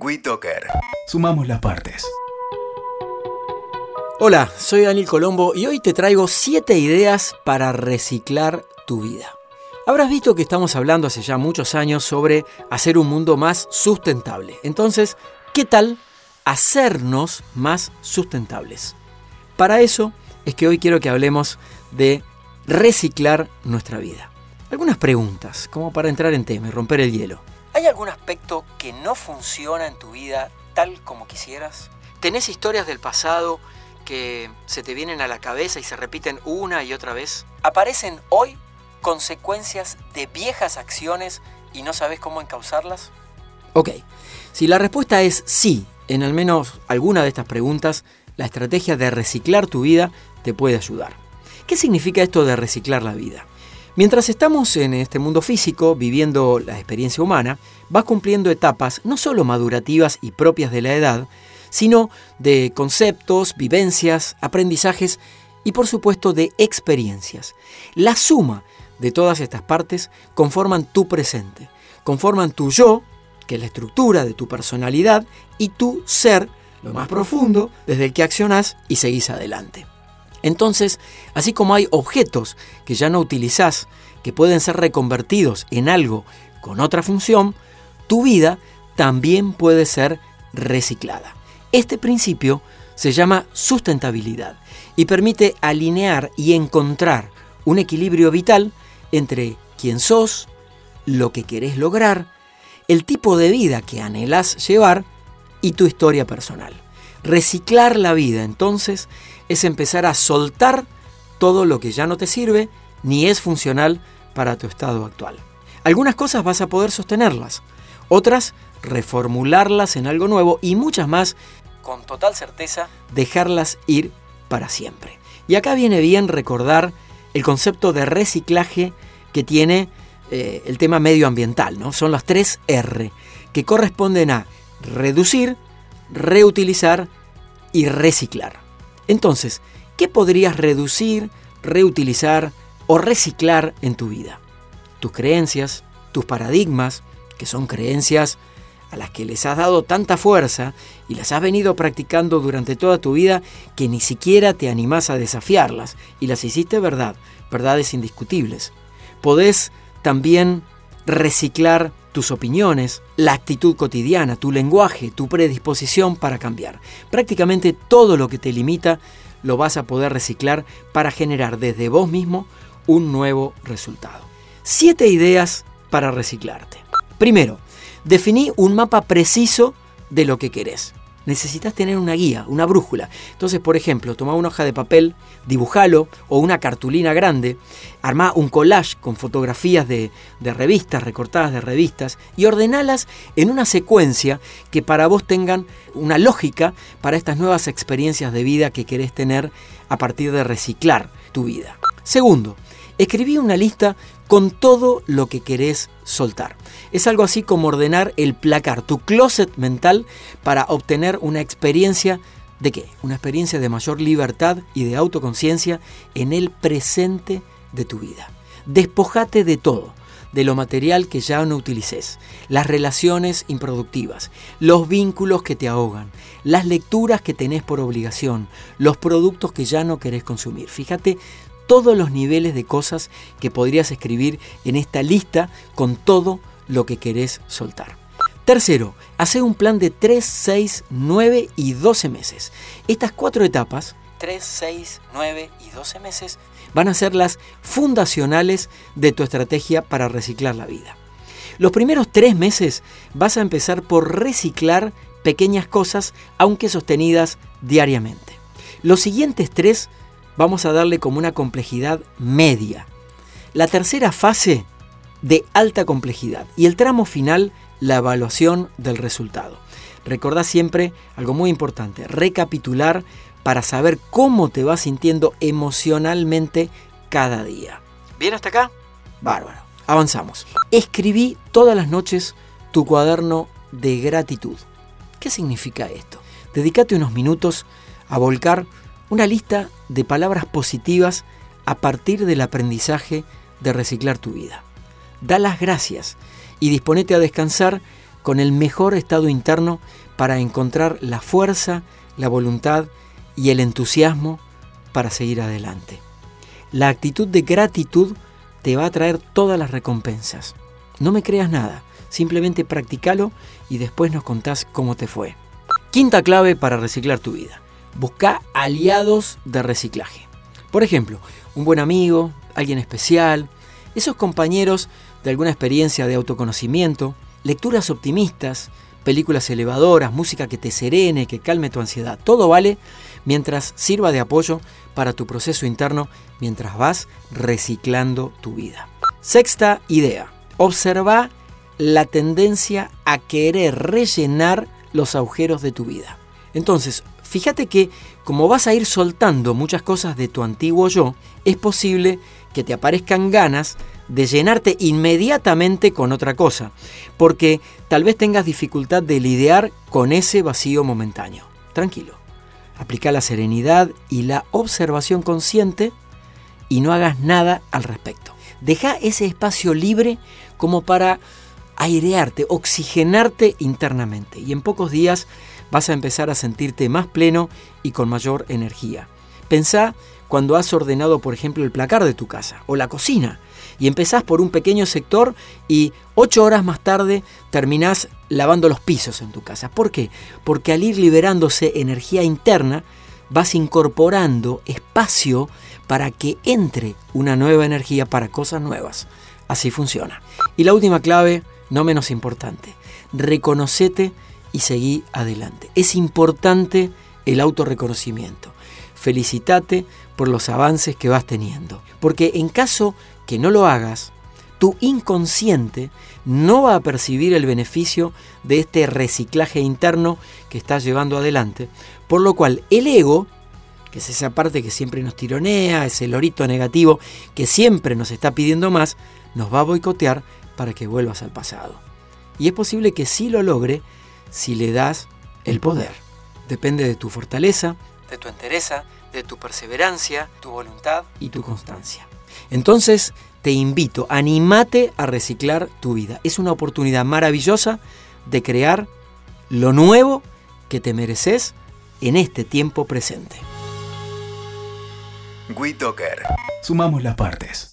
WeToker. Sumamos las partes. Hola, soy Daniel Colombo y hoy te traigo 7 ideas para reciclar tu vida. Habrás visto que estamos hablando hace ya muchos años sobre hacer un mundo más sustentable. Entonces, ¿qué tal hacernos más sustentables? Para eso es que hoy quiero que hablemos de reciclar nuestra vida. Algunas preguntas, como para entrar en tema y romper el hielo. ¿Hay algún aspecto que no funciona en tu vida tal como quisieras? ¿Tenés historias del pasado que se te vienen a la cabeza y se repiten una y otra vez? ¿Aparecen hoy consecuencias de viejas acciones y no sabes cómo encauzarlas? Ok, si la respuesta es sí, en al menos alguna de estas preguntas, la estrategia de reciclar tu vida te puede ayudar. ¿Qué significa esto de reciclar la vida? Mientras estamos en este mundo físico, viviendo la experiencia humana, vas cumpliendo etapas no solo madurativas y propias de la edad, sino de conceptos, vivencias, aprendizajes y por supuesto de experiencias. La suma de todas estas partes conforman tu presente, conforman tu yo, que es la estructura de tu personalidad, y tu ser, lo más profundo, desde el que accionás y seguís adelante. Entonces, así como hay objetos que ya no utilizás, que pueden ser reconvertidos en algo con otra función, tu vida también puede ser reciclada. Este principio se llama sustentabilidad y permite alinear y encontrar un equilibrio vital entre quién sos, lo que querés lograr, el tipo de vida que anhelás llevar y tu historia personal. Reciclar la vida, entonces, es empezar a soltar todo lo que ya no te sirve ni es funcional para tu estado actual. Algunas cosas vas a poder sostenerlas, otras reformularlas en algo nuevo y muchas más, con total certeza, dejarlas ir para siempre. Y acá viene bien recordar el concepto de reciclaje que tiene eh, el tema medioambiental, ¿no? Son las tres R, que corresponden a reducir, reutilizar y reciclar. Entonces, ¿qué podrías reducir, reutilizar o reciclar en tu vida? Tus creencias, tus paradigmas, que son creencias a las que les has dado tanta fuerza y las has venido practicando durante toda tu vida que ni siquiera te animás a desafiarlas y las hiciste verdad, verdades indiscutibles. Podés también reciclar tus opiniones, la actitud cotidiana, tu lenguaje, tu predisposición para cambiar. Prácticamente todo lo que te limita lo vas a poder reciclar para generar desde vos mismo un nuevo resultado. Siete ideas para reciclarte. Primero, definí un mapa preciso de lo que querés necesitas tener una guía, una brújula. Entonces, por ejemplo, toma una hoja de papel, dibujalo o una cartulina grande, armá un collage con fotografías de, de, revistas, recortadas de revistas, y ordenalas en una secuencia que para vos tengan una lógica para estas nuevas experiencias de vida que querés tener a partir de reciclar tu vida. Segundo, escribí una lista con todo lo que querés soltar. Es algo así como ordenar el placar, tu closet mental para obtener una experiencia de qué? Una experiencia de mayor libertad y de autoconciencia en el presente de tu vida. Despojate de todo, de lo material que ya no utilices, las relaciones improductivas, los vínculos que te ahogan, las lecturas que tenés por obligación, los productos que ya no querés consumir. Fíjate todos los niveles de cosas que podrías escribir en esta lista con todo lo que querés soltar. Tercero, hace un plan de 3, 6, 9 y 12 meses. Estas cuatro etapas, 3, 6, 9 y 12 meses, van a ser las fundacionales de tu estrategia para reciclar la vida. Los primeros tres meses vas a empezar por reciclar pequeñas cosas, aunque sostenidas diariamente. Los siguientes tres vamos a darle como una complejidad media. La tercera fase de alta complejidad y el tramo final la evaluación del resultado. Recordá siempre algo muy importante, recapitular para saber cómo te vas sintiendo emocionalmente cada día. ¿Bien hasta acá? Bárbaro. Avanzamos. Escribí todas las noches tu cuaderno de gratitud. ¿Qué significa esto? Dedícate unos minutos a volcar una lista de palabras positivas a partir del aprendizaje de reciclar tu vida. Da las gracias y disponete a descansar con el mejor estado interno para encontrar la fuerza, la voluntad y el entusiasmo para seguir adelante. La actitud de gratitud te va a traer todas las recompensas. No me creas nada, simplemente practicalo y después nos contás cómo te fue. Quinta clave para reciclar tu vida. Busca aliados de reciclaje. Por ejemplo, un buen amigo, alguien especial, esos compañeros de alguna experiencia de autoconocimiento, lecturas optimistas, películas elevadoras, música que te serene, que calme tu ansiedad. Todo vale mientras sirva de apoyo para tu proceso interno mientras vas reciclando tu vida. Sexta idea. Observa la tendencia a querer rellenar los agujeros de tu vida. Entonces, fíjate que como vas a ir soltando muchas cosas de tu antiguo yo, es posible que te aparezcan ganas de llenarte inmediatamente con otra cosa, porque tal vez tengas dificultad de lidiar con ese vacío momentáneo. Tranquilo, aplica la serenidad y la observación consciente y no hagas nada al respecto. Deja ese espacio libre como para airearte, oxigenarte internamente y en pocos días vas a empezar a sentirte más pleno y con mayor energía. Pensá cuando has ordenado, por ejemplo, el placar de tu casa o la cocina y empezás por un pequeño sector y ocho horas más tarde terminás lavando los pisos en tu casa. ¿Por qué? Porque al ir liberándose energía interna, vas incorporando espacio para que entre una nueva energía para cosas nuevas. Así funciona. Y la última clave, no menos importante, reconocete y seguí adelante. Es importante el autorreconocimiento. Felicitate por los avances que vas teniendo. Porque en caso que no lo hagas, tu inconsciente no va a percibir el beneficio de este reciclaje interno que estás llevando adelante, por lo cual el ego, que es esa parte que siempre nos tironea, ese lorito negativo que siempre nos está pidiendo más, nos va a boicotear para que vuelvas al pasado. Y es posible que sí lo logre si le das el poder. Depende de tu fortaleza, de tu entereza, de tu perseverancia, tu voluntad y tu constancia. Entonces, te invito, animate a reciclar tu vida. Es una oportunidad maravillosa de crear lo nuevo que te mereces en este tiempo presente. WeToker. Sumamos las partes.